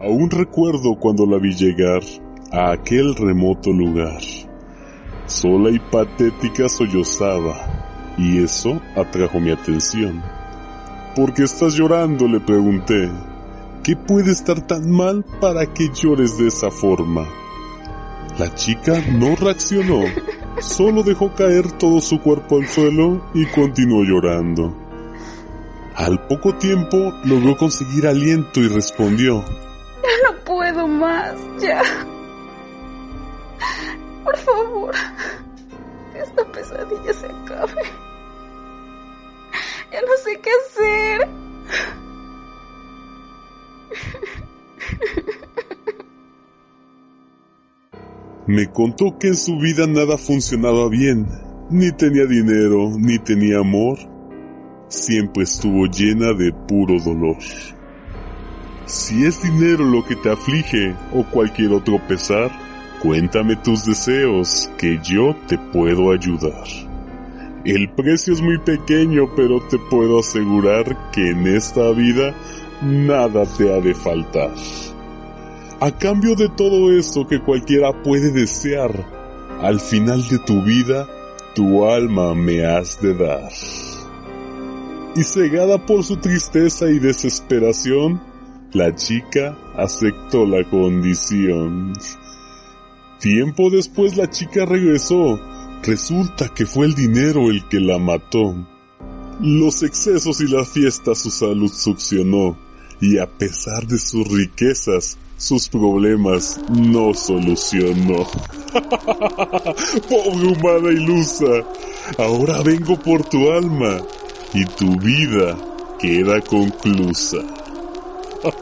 Aún recuerdo cuando la vi llegar a aquel remoto lugar. Sola y patética sollozaba, y eso atrajo mi atención. ¿Por qué estás llorando? le pregunté. ¿Qué puede estar tan mal para que llores de esa forma? La chica no reaccionó, solo dejó caer todo su cuerpo al suelo y continuó llorando. Al poco tiempo logró conseguir aliento y respondió. No puedo más, ya. Por favor, que esta pesadilla se acabe. Ya no sé qué hacer. Me contó que en su vida nada funcionaba bien, ni tenía dinero, ni tenía amor. Siempre estuvo llena de puro dolor. Si es dinero lo que te aflige o cualquier otro pesar, cuéntame tus deseos, que yo te puedo ayudar. El precio es muy pequeño, pero te puedo asegurar que en esta vida nada te ha de faltar. A cambio de todo esto que cualquiera puede desear, al final de tu vida, tu alma me has de dar. Y cegada por su tristeza y desesperación, la chica aceptó la condición. Tiempo después la chica regresó. Resulta que fue el dinero el que la mató. Los excesos y las fiestas su salud succionó, y a pesar de sus riquezas, sus problemas no solucionó. Pobre humana ilusa, ahora vengo por tu alma, y tu vida queda conclusa. Ahora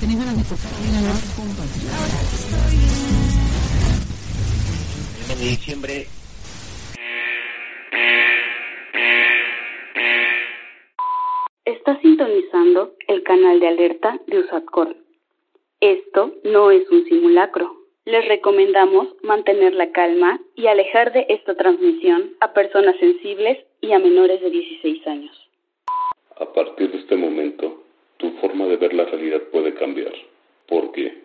tenés ganas de tocar una El mes de diciembre Está sintonizando el canal de alerta de USATCOR. Esto no es un simulacro. Les recomendamos mantener la calma y alejar de esta transmisión a personas sensibles y a menores de 16 años. A partir de este momento, tu forma de ver la realidad puede cambiar, porque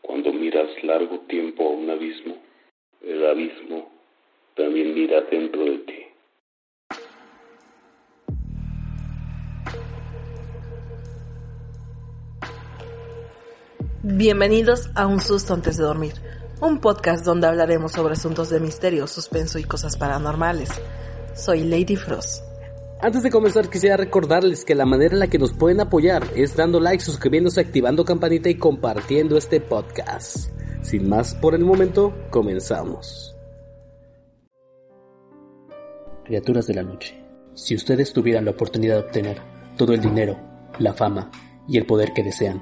cuando miras largo tiempo a un abismo, el abismo también mira dentro de ti. Bienvenidos a Un Susto antes de dormir, un podcast donde hablaremos sobre asuntos de misterio, suspenso y cosas paranormales. Soy Lady Frost. Antes de comenzar quisiera recordarles que la manera en la que nos pueden apoyar es dando like, suscribiéndose, activando campanita y compartiendo este podcast. Sin más por el momento, comenzamos. Criaturas de la noche, si ustedes tuvieran la oportunidad de obtener todo el dinero, la fama y el poder que desean,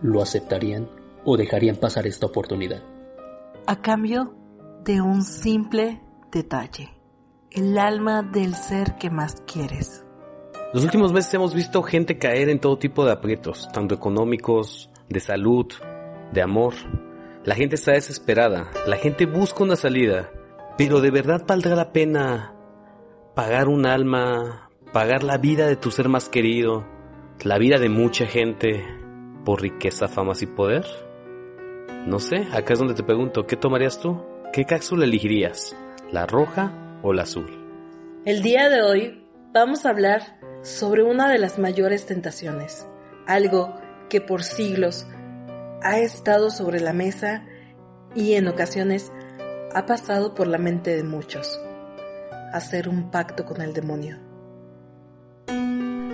¿lo aceptarían o dejarían pasar esta oportunidad? A cambio de un simple detalle, el alma del ser que más quieres. Los últimos meses hemos visto gente caer en todo tipo de aprietos, tanto económicos, de salud, de amor. La gente está desesperada, la gente busca una salida, pero ¿de verdad valdrá la pena pagar un alma, pagar la vida de tu ser más querido, la vida de mucha gente por riqueza, famas y poder? No sé, acá es donde te pregunto, ¿qué tomarías tú? ¿Qué cápsula elegirías? ¿La roja o la azul? El día de hoy vamos a hablar sobre una de las mayores tentaciones, algo que por siglos ha estado sobre la mesa y en ocasiones ha pasado por la mente de muchos, hacer un pacto con el demonio.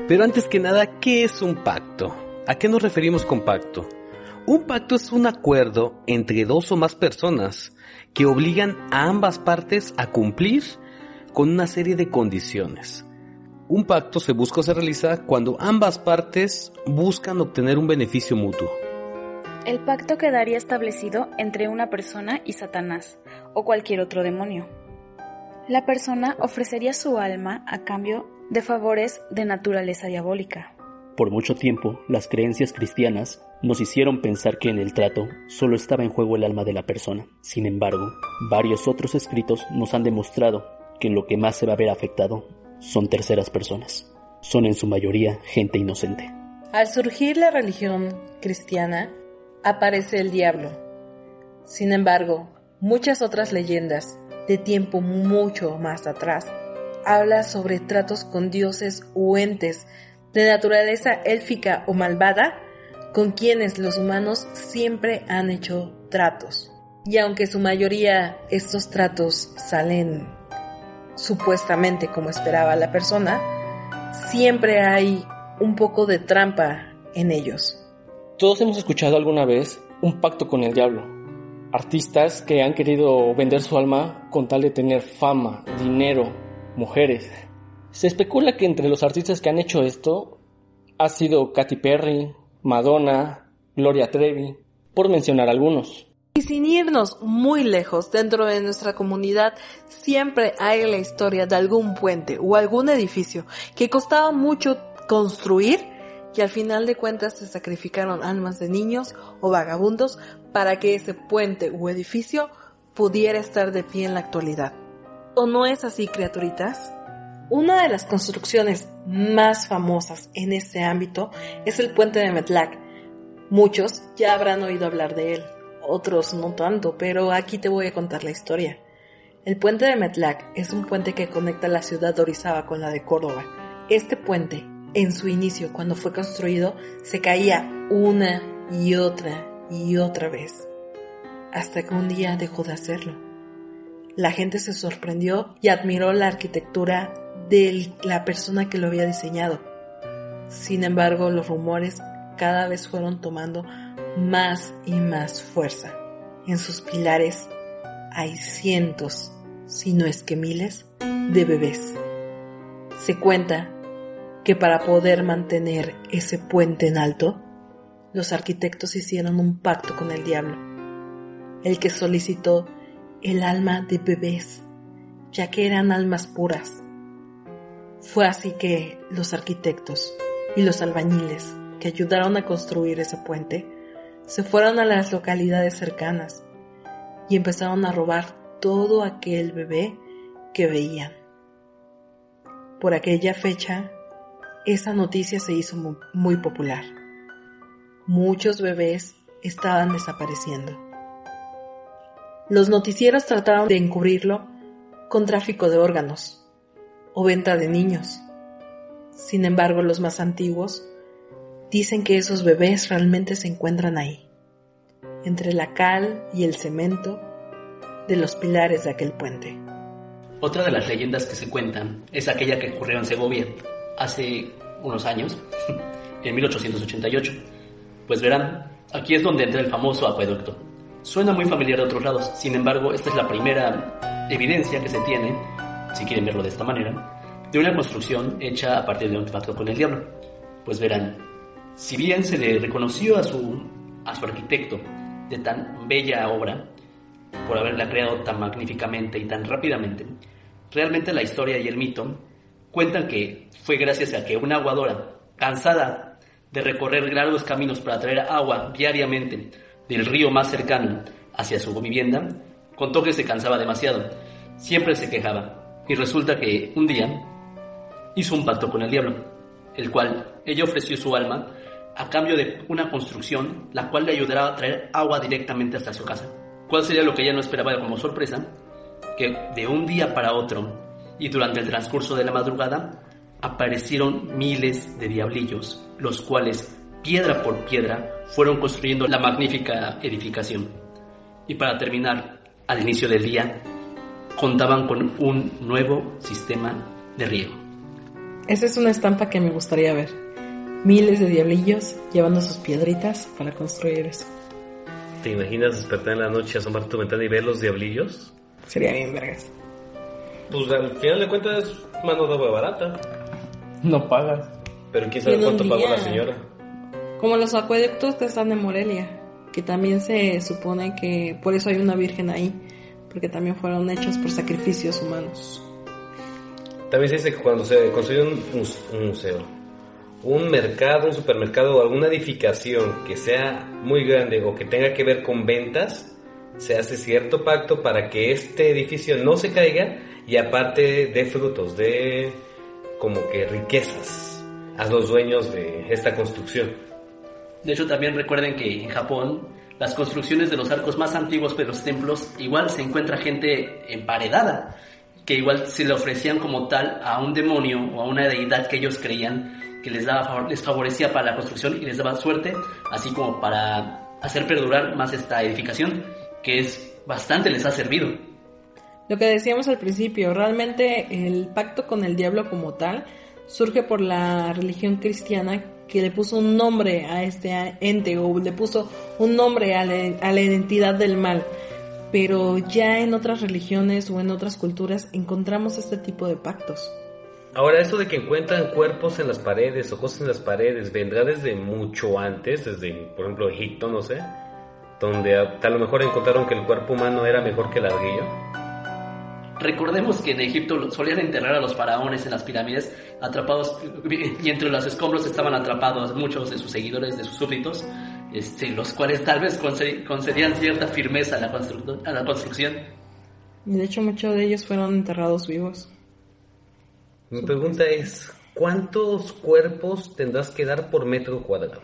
Pero antes que nada, ¿qué es un pacto? ¿A qué nos referimos con pacto? Un pacto es un acuerdo entre dos o más personas que obligan a ambas partes a cumplir con una serie de condiciones. Un pacto se busca o se realiza cuando ambas partes buscan obtener un beneficio mutuo. El pacto quedaría establecido entre una persona y Satanás o cualquier otro demonio. La persona ofrecería su alma a cambio de favores de naturaleza diabólica. Por mucho tiempo, las creencias cristianas nos hicieron pensar que en el trato solo estaba en juego el alma de la persona. Sin embargo, varios otros escritos nos han demostrado que lo que más se va a ver afectado son terceras personas. son en su mayoría gente inocente. Al surgir la religión cristiana, aparece el diablo. Sin embargo, muchas otras leyendas de tiempo mucho más atrás habla sobre tratos con dioses u entes de naturaleza élfica o malvada con quienes los humanos siempre han hecho tratos. Y aunque su mayoría estos tratos salen supuestamente como esperaba la persona, siempre hay un poco de trampa en ellos. Todos hemos escuchado alguna vez un pacto con el diablo. Artistas que han querido vender su alma con tal de tener fama, dinero, mujeres. Se especula que entre los artistas que han hecho esto ha sido Katy Perry, Madonna, Gloria Trevi, por mencionar algunos. Y sin irnos muy lejos, dentro de nuestra comunidad siempre hay la historia de algún puente o algún edificio que costaba mucho construir y al final de cuentas se sacrificaron almas de niños o vagabundos para que ese puente o edificio pudiera estar de pie en la actualidad. ¿O no es así, criaturitas? Una de las construcciones más famosas en este ámbito es el puente de Metlac. Muchos ya habrán oído hablar de él, otros no tanto, pero aquí te voy a contar la historia. El puente de Metlac es un puente que conecta la ciudad de Orizaba con la de Córdoba. Este puente, en su inicio, cuando fue construido, se caía una y otra y otra vez, hasta que un día dejó de hacerlo. La gente se sorprendió y admiró la arquitectura de la persona que lo había diseñado. Sin embargo, los rumores cada vez fueron tomando más y más fuerza. En sus pilares hay cientos, si no es que miles, de bebés. Se cuenta que para poder mantener ese puente en alto, los arquitectos hicieron un pacto con el diablo, el que solicitó el alma de bebés, ya que eran almas puras. Fue así que los arquitectos y los albañiles que ayudaron a construir ese puente se fueron a las localidades cercanas y empezaron a robar todo aquel bebé que veían. Por aquella fecha, esa noticia se hizo muy, popular. Muchos bebés estaban desapareciendo. Los noticieros trataron de encubrirlo con tráfico de órganos o venta de niños. Sin embargo, los más antiguos dicen que esos bebés realmente se encuentran ahí, entre la cal y el cemento de los pilares de aquel puente. Otra de las leyendas que se cuentan es aquella que ocurrió en Segovia hace unos años, en 1888. Pues verán, aquí es donde entra el famoso acueducto Suena muy familiar de otros lados, sin embargo, esta es la primera evidencia que se tiene, si quieren verlo de esta manera, de una construcción hecha a partir de un pacto con el diablo. Pues verán, si bien se le reconoció a su, a su arquitecto de tan bella obra, por haberla creado tan magníficamente y tan rápidamente, realmente la historia y el mito cuentan que fue gracias a que una aguadora, cansada de recorrer largos caminos para traer agua diariamente del río más cercano hacia su vivienda, contó que se cansaba demasiado. Siempre se quejaba. Y resulta que un día hizo un pacto con el diablo, el cual ella ofreció su alma a cambio de una construcción la cual le ayudará a traer agua directamente hasta su casa. ¿Cuál sería lo que ella no esperaba como sorpresa? Que de un día para otro y durante el transcurso de la madrugada aparecieron miles de diablillos, los cuales piedra por piedra, fueron construyendo la magnífica edificación. Y para terminar, al inicio del día, contaban con un nuevo sistema de riego. Esa es una estampa que me gustaría ver. Miles de diablillos llevando sus piedritas para construir eso. ¿Te imaginas despertar en la noche, asomar tu ventana y ver los diablillos? Sería bien, vergas. Pues al final de cuentas, mano de obra barata. No pagas. Pero quién sabe cuánto pagó la señora. Como los acueductos que están en Morelia, que también se supone que por eso hay una virgen ahí, porque también fueron hechos por sacrificios humanos. También se dice que cuando se construye un, museo, un mercado, un supermercado o alguna edificación que sea muy grande o que tenga que ver con ventas, se hace cierto pacto para que este edificio no se caiga y aparte de frutos, de como que riquezas a los dueños de esta construcción. De hecho, también recuerden que en Japón las construcciones de los arcos más antiguos de los templos igual se encuentra gente emparedada, que igual se le ofrecían como tal a un demonio o a una deidad que ellos creían que les daba les favorecía para la construcción y les daba suerte, así como para hacer perdurar más esta edificación, que es bastante les ha servido. Lo que decíamos al principio, realmente el pacto con el diablo como tal surge por la religión cristiana que le puso un nombre a este ente o le puso un nombre a la, a la identidad del mal. Pero ya en otras religiones o en otras culturas encontramos este tipo de pactos. Ahora, esto de que encuentran cuerpos en las paredes o cosas en las paredes, vendrá desde mucho antes, desde, por ejemplo, Egipto, no sé, donde a, a lo mejor encontraron que el cuerpo humano era mejor que el ladrillo. Recordemos que en Egipto solían enterrar a los faraones en las pirámides atrapados y entre los escombros estaban atrapados muchos de sus seguidores, de sus súbditos, este, los cuales tal vez conce- concedían cierta firmeza a la, constru- a la construcción. Y de hecho muchos de ellos fueron enterrados vivos. Mi pregunta es, ¿cuántos cuerpos tendrás que dar por metro cuadrado?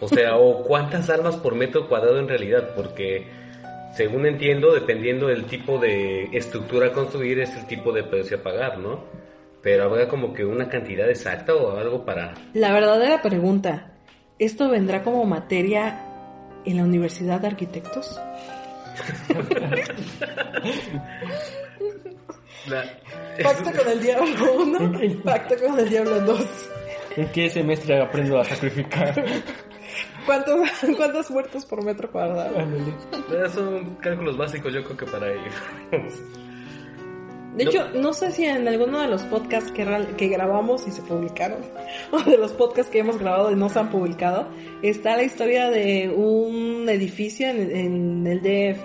O sea, o cuántas almas por metro cuadrado en realidad, porque según entiendo, dependiendo del tipo de estructura a construir, es el tipo de precio a pagar, ¿no? Pero habrá como que una cantidad exacta o algo para... La verdadera pregunta, ¿esto vendrá como materia en la Universidad de Arquitectos? Pacto con el diablo 1, pacto con el diablo 2. ¿En qué semestre aprendo a sacrificar? ¿Cuántos, ¿Cuántos muertos por metro cuadrado? Son cálculos básicos, yo creo que para ellos. De hecho, no sé si en alguno de los podcasts que, real- que grabamos y se publicaron, o de los podcasts que hemos grabado y no se han publicado, está la historia de un edificio en, en el DF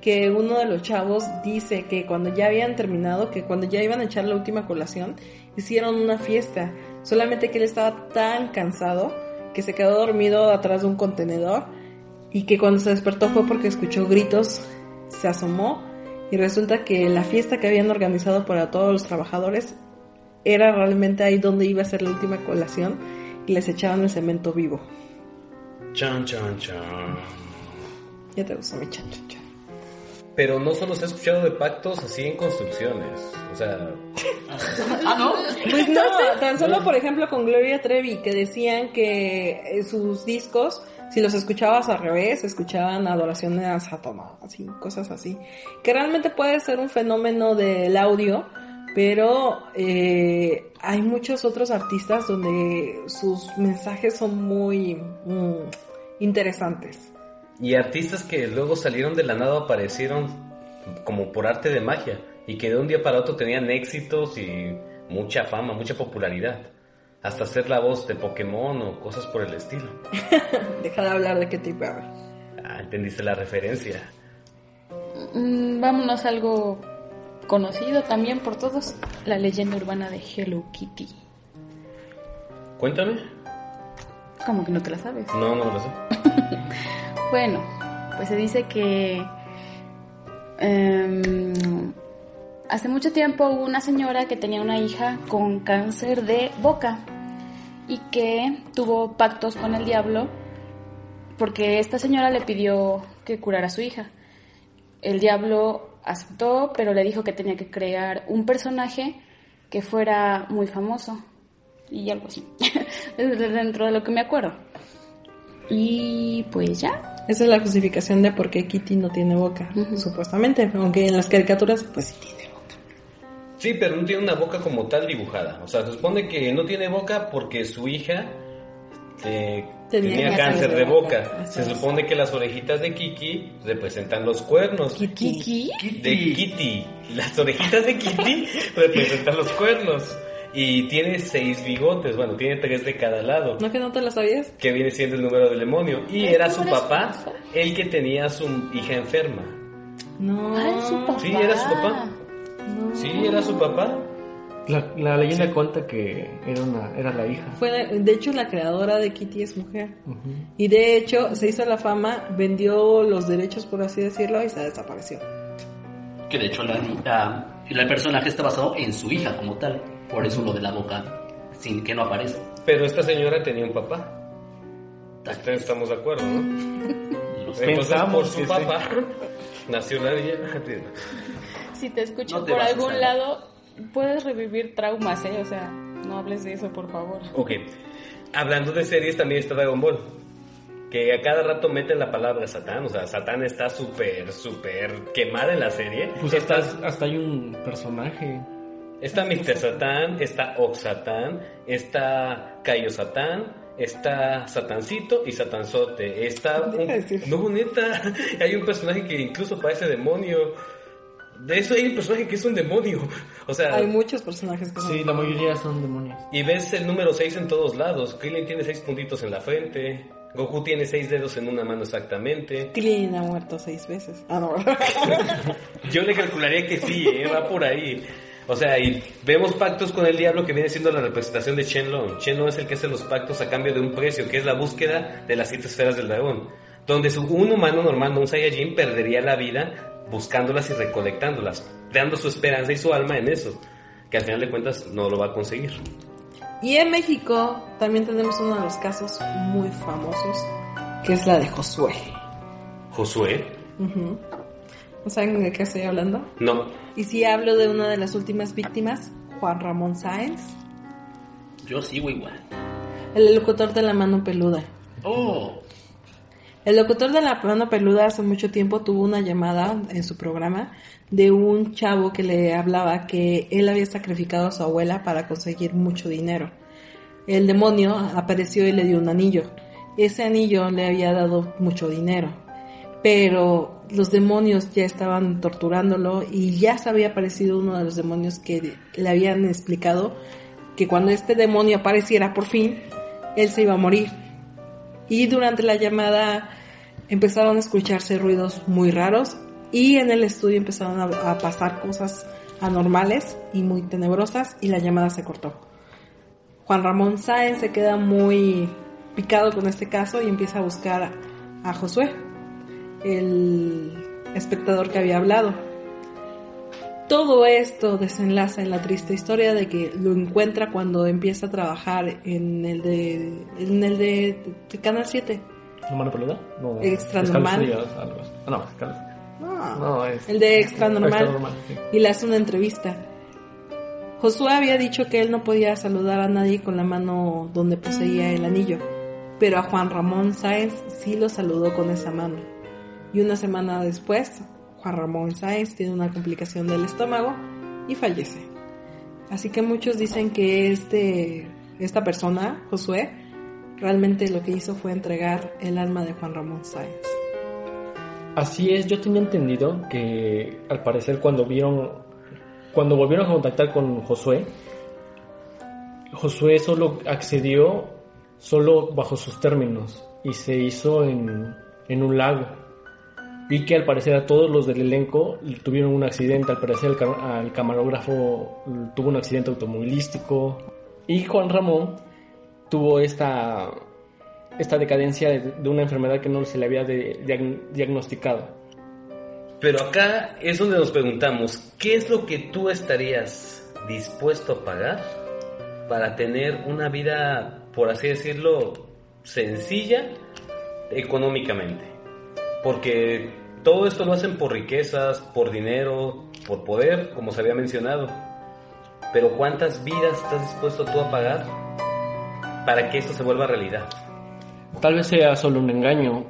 que uno de los chavos dice que cuando ya habían terminado, que cuando ya iban a echar la última colación, hicieron una fiesta. Solamente que él estaba tan cansado que se quedó dormido atrás de un contenedor y que cuando se despertó fue porque escuchó gritos, se asomó y resulta que la fiesta que habían organizado para todos los trabajadores era realmente ahí donde iba a ser la última colación y les echaban el cemento vivo. Chan, chan, chan. Ya te gustó mi chan, chan, chan. Pero no solo se ha escuchado de pactos así en construcciones. O sea, Ah, ¿no? Pues no, tan solo por ejemplo con Gloria Trevi que decían que eh, sus discos, si los escuchabas al revés, escuchaban adoraciones a Satanás, así, cosas así. Que realmente puede ser un fenómeno del audio, pero eh, hay muchos otros artistas donde sus mensajes son muy mm, interesantes. Y artistas que luego salieron de la nada aparecieron como por arte de magia y que de un día para otro tenían éxitos y mucha fama, mucha popularidad. Hasta ser la voz de Pokémon o cosas por el estilo. Deja de hablar de qué tipo. ver. Ah, entendiste la referencia. Mm, vámonos a algo conocido también por todos, la leyenda urbana de Hello Kitty. Cuéntame. ¿Cómo que no te la sabes? No, no lo sé. Bueno, pues se dice que em, hace mucho tiempo hubo una señora que tenía una hija con cáncer de boca y que tuvo pactos con el diablo porque esta señora le pidió que curara a su hija. El diablo aceptó, pero le dijo que tenía que crear un personaje que fuera muy famoso y algo así. Dentro de lo que me acuerdo. Y pues ya, Esa es la justificación de por qué Kitty no tiene boca, supuestamente, aunque en las caricaturas pues sí tiene boca. Sí, pero no tiene una boca como tal dibujada. O sea, se supone que no tiene boca porque su hija eh, Tenía tenía, cáncer de de boca, Se es. supone que las orejitas de Kiki representan los cuernos. Kiki. De Kitty. Las orejitas de Kitty representan los cuernos. Y tiene seis bigotes, bueno, tiene tres de cada lado. ¿No que no te lo sabías? Que viene siendo el número del demonio. Y era ¿cómo su papá el que tenía a su hija enferma. No. Ah, su papá. Sí, era su papá. no. Sí, era su papá. La, la leyenda cuenta que era, una, era la hija. Fue, la- de hecho, la creadora de Kitty es mujer. Y de hecho, se hizo la fama, vendió los derechos, por así decirlo, y se desapareció. Que de hecho la, la- el personaje está basado en su hija como tal. Por eso lo de la boca sin que no aparezca. Pero esta señora tenía un papá. Ustedes estamos de acuerdo, ¿no? Los Entonces, Pensamos por su papá nació nadie. Si te escucho No te por algún lado, puedes revivir traumas, ¿eh? O sea, no hables de eso, por favor. Ok. Hablando de series, también está Dragon Ball. Que a cada rato meten la palabra Satán. O sea, Satán está súper, súper quemada en la serie. Pues hasta, hasta hay un personaje. Está Mr. Satán, está Oxatán, está Cayo Satán, está Satancito y Satanzote. Está un... No, neta, hay un personaje que incluso parece demonio. De eso hay un personaje que es un demonio. O sea, Hay muchos personajes que son. Sí, la mayoría son demonios. y ves el número 6 en todos lados. Krillin tiene 6 puntitos en la frente. Goku tiene 6 dedos en una mano exactamente. Krillin ha muerto seis veces. Ah, no. Yo le calcularía que sí, ¿eh? va por ahí. O sea, y vemos pactos con el diablo que viene siendo la representación de Shenlong. Shenlong es el que hace los pactos a cambio de un precio, que es la búsqueda de las siete esferas del dragón. Donde un humano normal, no un Saiyajin, perdería la vida buscándolas y recolectándolas, dando su esperanza y su alma en eso, que al final de cuentas no lo va a conseguir. Y en México también tenemos uno de los casos muy famosos, que es la de Josué. Josué, Ujú. ¿No saben de qué estoy hablando? no. Y si hablo de una de las últimas víctimas, Juan Ramón Sáenz, Yo sigo igual. el locutor de la mano peluda. Oh, El locutor de la mano peluda hace mucho tiempo tuvo una llamada en su programa de un chavo que le hablaba que él había sacrificado a su abuela para conseguir mucho dinero. El demonio apareció y le dio un anillo. Ese anillo le había dado mucho dinero, pero los demonios ya estaban torturándolo y ya se había aparecido uno de los demonios que le habían explicado que cuando este demonio apareciera por fin, él se iba a morir. Y durante la llamada empezaron a escucharse ruidos muy raros y en el estudio empezaron a, pasar cosas anormales y muy tenebrosas y la llamada se cortó. Juan Ramón Sáenz se queda muy picado con este caso y empieza a buscar a Josué, el espectador que había hablado. Todo esto desenlaza en la triste historia de que lo encuentra cuando empieza a trabajar en el de, en el de, de Canal 7. ¿La mano peluda? No. Extra normal. Frías, algo así. Ah, no, es. No, No, el de Extra Normal. Extra normal, sí. y le hace una entrevista. Josué había dicho que él no podía saludar a nadie con la mano donde poseía el anillo, pero a Juan Ramón Sáenz sí lo saludó con esa mano. Y una semana después, Juan Ramón Sáenz tiene una complicación del estómago y fallece. Así que muchos dicen que este, esta persona, Josué, realmente lo que hizo fue entregar el alma de Juan Ramón Sáenz. Así es, yo tenía entendido que al parecer cuando vieron, cuando volvieron a contactar con Josué, Josué solo accedió solo bajo sus términos y se hizo en, en un lago. Vi que al parecer a todos los del elenco tuvieron un accidente, al parecer el, ca- al camarógrafo tuvo un accidente automovilístico y Juan Ramón tuvo esta, esta decadencia de, de una enfermedad que no se le había de- diagn- diagnosticado. Pero acá es donde nos preguntamos, ¿qué es lo que tú estarías dispuesto a pagar para tener una vida, por así decirlo, sencilla económicamente? Porque todo esto lo hacen por riquezas, por dinero, por poder, como se había mencionado. Pero ¿cuántas vidas estás dispuesto tú a pagar para que esto se vuelva realidad? Tal vez sea solo un engaño.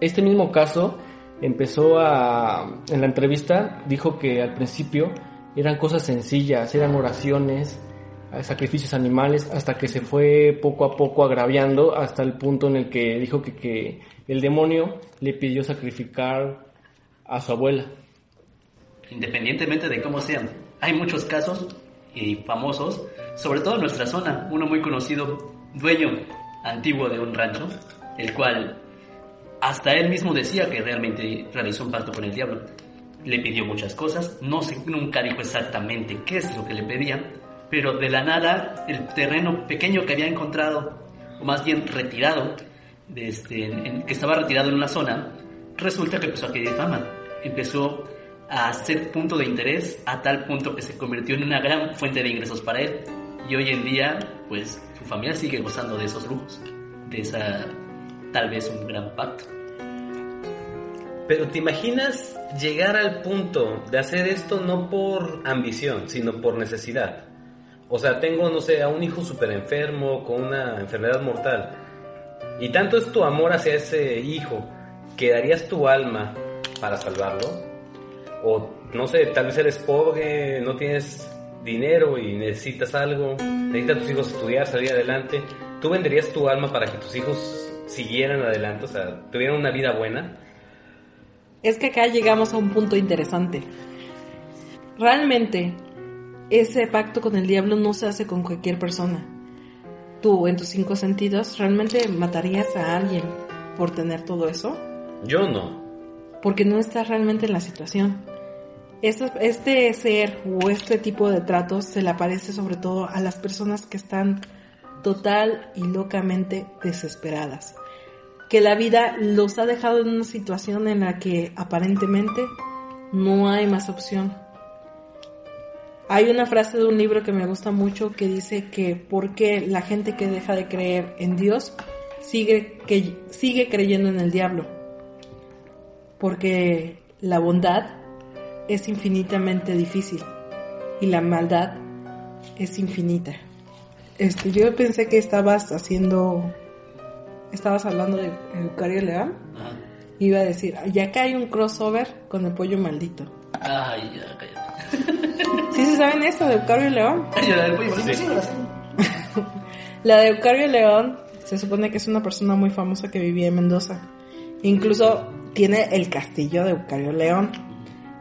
Este mismo caso empezó a... En la entrevista dijo que al principio eran cosas sencillas, eran oraciones, sacrificios animales, hasta que se fue poco a poco agraviando hasta el punto en el que dijo que, que el demonio le pidió sacrificar a su abuela. independientemente de cómo sean. Hay muchos casos y famosos, sobre todo en nuestra zona. Uno muy conocido, dueño antiguo de un rancho, el cual hasta él mismo decía que realmente realizó un pacto con el diablo. Le pidió muchas cosas, no sé, nunca dijo exactamente qué es lo que le pedían, pero de la nada el terreno pequeño que había encontrado, o más bien retirado, de este, que estaba retirado en una zona, resulta que empezó a adquirir fama. Empezó a ser punto de interés a tal punto que se convirtió en una gran fuente de ingresos para él. Y hoy en día, pues su familia sigue gozando de esos lujos, de esa tal vez un gran pacto. Pero te imaginas llegar al punto de hacer esto no por ambición, sino por necesidad. O sea, tengo, no sé, a un hijo súper enfermo, con una enfermedad mortal. Y tanto es tu amor hacia ese hijo que darías tu alma para salvarlo. O, no sé, tal vez eres pobre, no tienes dinero y necesitas algo, necesitas a tus hijos estudiar, salir adelante. ¿Tú venderías tu alma para que tus hijos siguieran adelante, o sea, tuvieran una vida buena? Es que acá llegamos a un punto interesante. Realmente, ese pacto con el diablo no se hace con cualquier persona. Tú, en tus cinco sentidos, ¿realmente matarías a alguien por tener todo eso? Yo no. Porque no estás realmente en la situación. Este, este ser o este tipo de tratos se le aparece sobre todo a las personas que están total y locamente desesperadas. Que la vida los ha dejado en una situación en la que aparentemente no hay más opción. Hay una frase de un libro que me gusta mucho que dice que porque la gente que deja de creer en Dios sigue, que, sigue creyendo en el diablo. Porque la bondad es infinitamente difícil y la maldad es infinita. Este, yo pensé que estabas haciendo, estabas hablando de Eucario León. Iba a decir, ya acá hay un crossover con el pollo maldito. Ay, ya. ¿Sí se saben esto de Eucario León? la del pollo maldito sí me la sé. La de Eucario León se supone que es una persona muy famosa que vivía en Mendoza. Incluso tiene el castillo de Eucario León.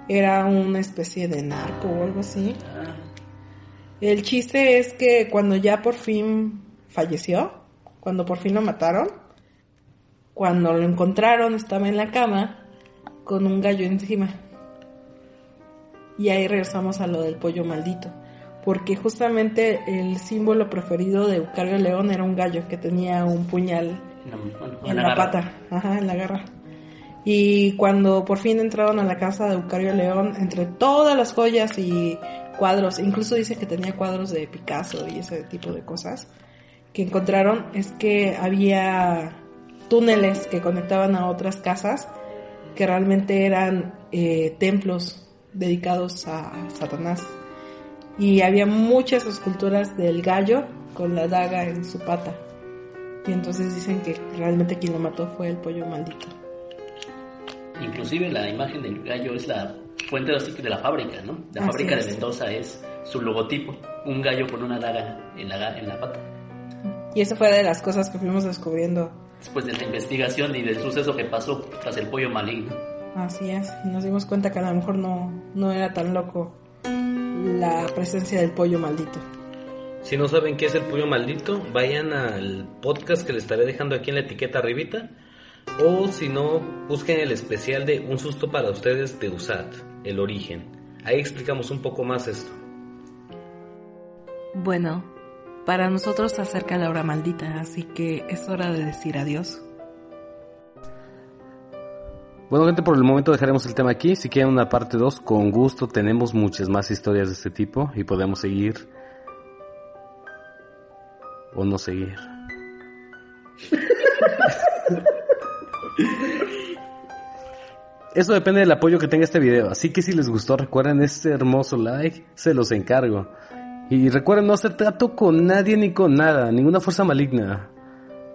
Era una especie de narco o algo así. El chiste es que cuando ya por fin falleció, cuando por fin lo mataron, cuando lo encontraron estaba en la cama con un gallo encima. Y ahí regresamos a lo del pollo maldito. Porque justamente el símbolo preferido de Eucario León era un gallo que tenía un puñal en la, pata, ajá, en la garra. Y cuando por fin entraron a la casa de Eucario León, entre todas las joyas y cuadros, incluso dice que tenía cuadros de Picasso y ese tipo de cosas, que encontraron es que había túneles que conectaban a otras casas que realmente eran eh, templos dedicados a Satanás. Y había muchas esculturas del gallo con la daga en su pata. Y entonces dicen que realmente quien lo mató fue el pollo maldito. Inclusive la imagen del gallo es la fuente de la fábrica, ¿no? La Así fábrica es. de Mendoza es su logotipo, un gallo con una daga en la, en la pata. Y eso fue de las cosas que fuimos descubriendo. Después de la investigación y del suceso que pasó tras el pollo maligno. Así es, y nos dimos cuenta que a lo mejor no, no era tan loco la presencia del pollo maldito. Si no saben qué es el pollo maldito, vayan al podcast que les estaré dejando aquí en la etiqueta arribita. O si no, busquen el especial de Un susto para ustedes de USAT, el origen. Ahí explicamos un poco más esto. Bueno, para nosotros se acerca la hora maldita, así que es hora de decir adiós. Bueno, gente, por el momento dejaremos el tema aquí. Si quieren una parte 2, con gusto tenemos muchas más historias de este tipo y podemos seguir o no seguir. Eso depende del apoyo que tenga este video, así que si les gustó recuerden este hermoso like, se los encargo. Y recuerden no hacer trato con nadie ni con nada, ninguna fuerza maligna,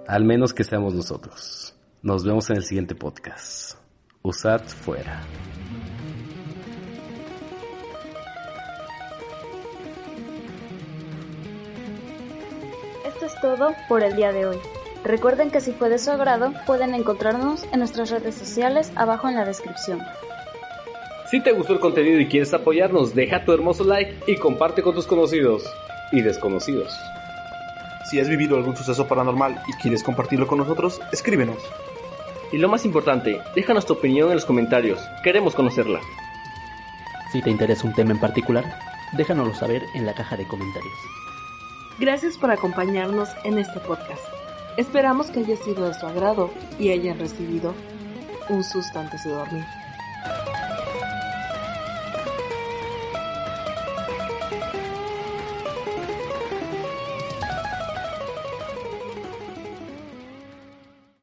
al menos que seamos nosotros. Nos vemos en el siguiente podcast. Usad fuera. Esto es todo por el día de hoy. Recuerden que si fue de su agrado, pueden encontrarnos en nuestras redes sociales abajo en la descripción. Si te gustó el contenido y quieres apoyarnos, deja tu hermoso like y comparte con tus conocidos y desconocidos. Si has vivido algún suceso paranormal y quieres compartirlo con nosotros, escríbenos. Y lo más importante, déjanos tu opinión en los comentarios, queremos conocerla. Si te interesa un tema en particular, déjanoslo saber en la caja de comentarios. Gracias por acompañarnos en este podcast. Esperamos que haya sido de su agrado y hayan recibido un susto antes de dormir.